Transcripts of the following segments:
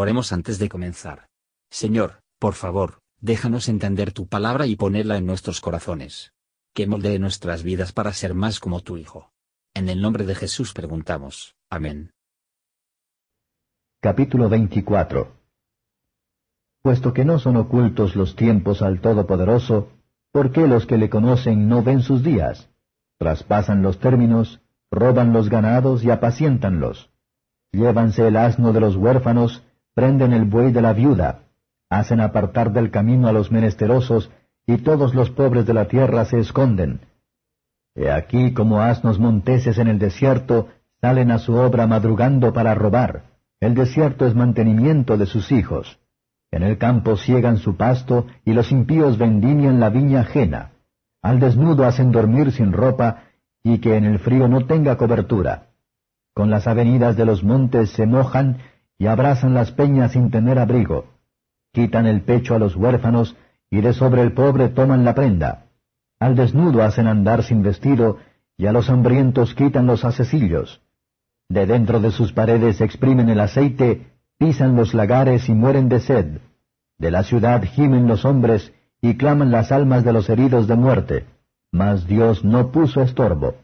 Oremos antes de comenzar. Señor, por favor, déjanos entender tu palabra y ponerla en nuestros corazones. Que moldee nuestras vidas para ser más como tu Hijo. En el nombre de Jesús preguntamos. Amén. Capítulo 24 Puesto que no son ocultos los tiempos al Todopoderoso, ¿por qué los que le conocen no ven sus días? Traspasan los términos, roban los ganados y apacientanlos. Llévanse el asno de los huérfanos, prenden el buey de la viuda, hacen apartar del camino a los menesterosos, y todos los pobres de la tierra se esconden. He aquí como asnos monteses en el desierto salen a su obra madrugando para robar. El desierto es mantenimiento de sus hijos. En el campo ciegan su pasto, y los impíos vendimian la viña ajena. Al desnudo hacen dormir sin ropa, y que en el frío no tenga cobertura. Con las avenidas de los montes se mojan, y abrazan las peñas sin tener abrigo. Quitan el pecho a los huérfanos, y de sobre el pobre toman la prenda. Al desnudo hacen andar sin vestido, y a los hambrientos quitan los acecillos. De dentro de sus paredes exprimen el aceite, pisan los lagares y mueren de sed. De la ciudad gimen los hombres, y claman las almas de los heridos de muerte. Mas Dios no puso estorbo.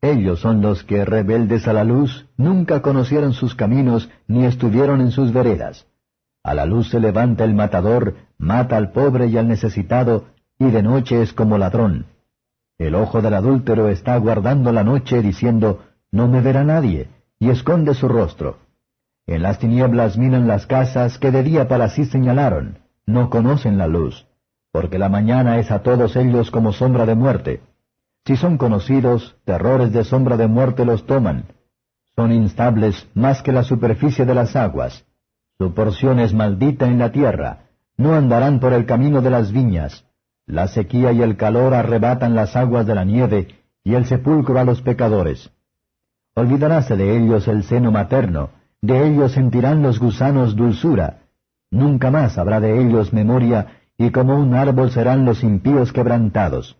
Ellos son los que, rebeldes a la luz, nunca conocieron sus caminos, ni estuvieron en sus veredas. A la luz se levanta el matador, mata al pobre y al necesitado, y de noche es como ladrón. El ojo del adúltero está guardando la noche, diciendo, No me verá nadie, y esconde su rostro. En las tinieblas miran las casas que de día para sí señalaron, no conocen la luz, porque la mañana es a todos ellos como sombra de muerte. Si son conocidos, terrores de sombra de muerte los toman. Son instables más que la superficie de las aguas. Su porción es maldita en la tierra. No andarán por el camino de las viñas. La sequía y el calor arrebatan las aguas de la nieve, y el sepulcro a los pecadores. Olvidaráse de ellos el seno materno, de ellos sentirán los gusanos dulzura. Nunca más habrá de ellos memoria, y como un árbol serán los impíos quebrantados.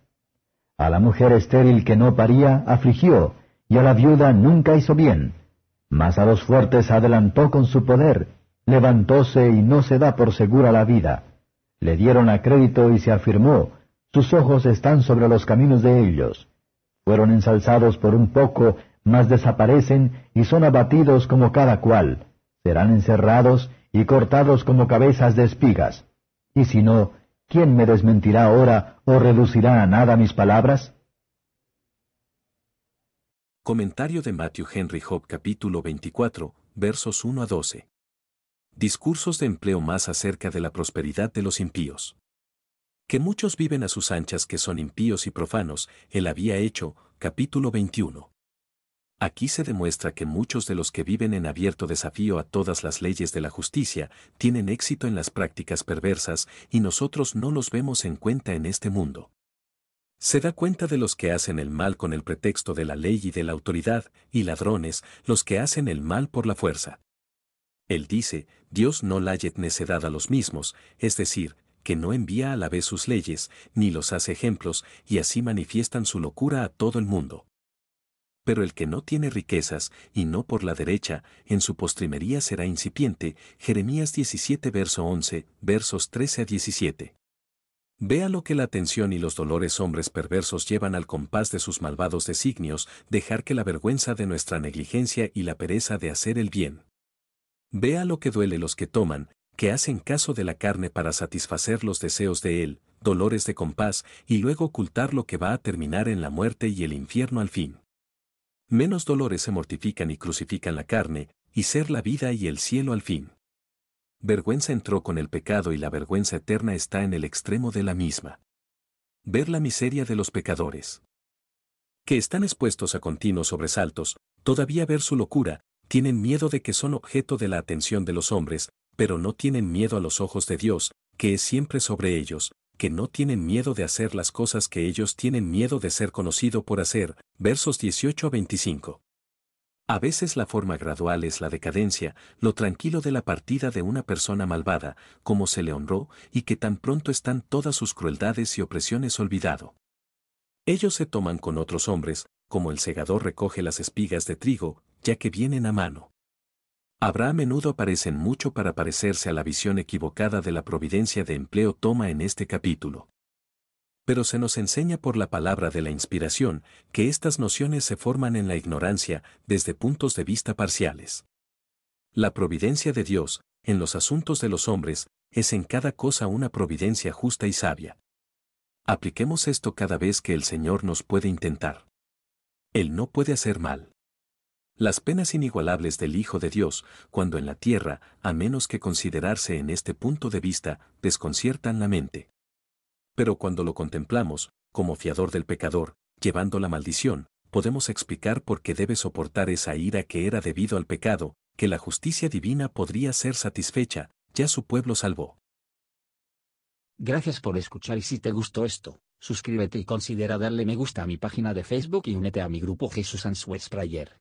A la mujer estéril que no paría, afligió, y a la viuda nunca hizo bien. Mas a los fuertes adelantó con su poder, levantóse y no se da por segura la vida. Le dieron a crédito y se afirmó, sus ojos están sobre los caminos de ellos. Fueron ensalzados por un poco, mas desaparecen y son abatidos como cada cual. Serán encerrados y cortados como cabezas de espigas. Y si no, ¿quién me desmentirá ahora o reducirá a nada mis palabras? Comentario de Matthew Henry Job capítulo 24, versos 1 a 12. Discursos de empleo más acerca de la prosperidad de los impíos. Que muchos viven a sus anchas que son impíos y profanos, él había hecho, capítulo 21. Aquí se demuestra que muchos de los que viven en abierto desafío a todas las leyes de la justicia tienen éxito en las prácticas perversas y nosotros no los vemos en cuenta en este mundo. Se da cuenta de los que hacen el mal con el pretexto de la ley y de la autoridad, y ladrones, los que hacen el mal por la fuerza. Él dice, Dios no layet necedad a los mismos, es decir, que no envía a la vez sus leyes, ni los hace ejemplos, y así manifiestan su locura a todo el mundo pero el que no tiene riquezas, y no por la derecha, en su postrimería será incipiente. Jeremías 17 verso 11, versos 13 a 17. Vea lo que la atención y los dolores hombres perversos llevan al compás de sus malvados designios, dejar que la vergüenza de nuestra negligencia y la pereza de hacer el bien. Vea lo que duele los que toman, que hacen caso de la carne para satisfacer los deseos de él, dolores de compás, y luego ocultar lo que va a terminar en la muerte y el infierno al fin menos dolores se mortifican y crucifican la carne, y ser la vida y el cielo al fin. Vergüenza entró con el pecado y la vergüenza eterna está en el extremo de la misma. Ver la miseria de los pecadores. Que están expuestos a continuos sobresaltos, todavía ver su locura, tienen miedo de que son objeto de la atención de los hombres, pero no tienen miedo a los ojos de Dios, que es siempre sobre ellos, que no tienen miedo de hacer las cosas que ellos tienen miedo de ser conocido por hacer, versos 18 a 25. A veces la forma gradual es la decadencia, lo tranquilo de la partida de una persona malvada, como se le honró, y que tan pronto están todas sus crueldades y opresiones olvidado. Ellos se toman con otros hombres, como el segador recoge las espigas de trigo, ya que vienen a mano. Habrá a menudo aparecen mucho para parecerse a la visión equivocada de la providencia de empleo toma en este capítulo. Pero se nos enseña por la palabra de la inspiración que estas nociones se forman en la ignorancia desde puntos de vista parciales. La providencia de Dios, en los asuntos de los hombres, es en cada cosa una providencia justa y sabia. Apliquemos esto cada vez que el Señor nos puede intentar. Él no puede hacer mal. Las penas inigualables del Hijo de Dios, cuando en la tierra, a menos que considerarse en este punto de vista, desconciertan la mente. Pero cuando lo contemplamos, como fiador del pecador, llevando la maldición, podemos explicar por qué debe soportar esa ira que era debido al pecado, que la justicia divina podría ser satisfecha, ya su pueblo salvó. Gracias por escuchar y si te gustó esto, suscríbete y considera darle me gusta a mi página de Facebook y únete a mi grupo Jesús Answers Prayer.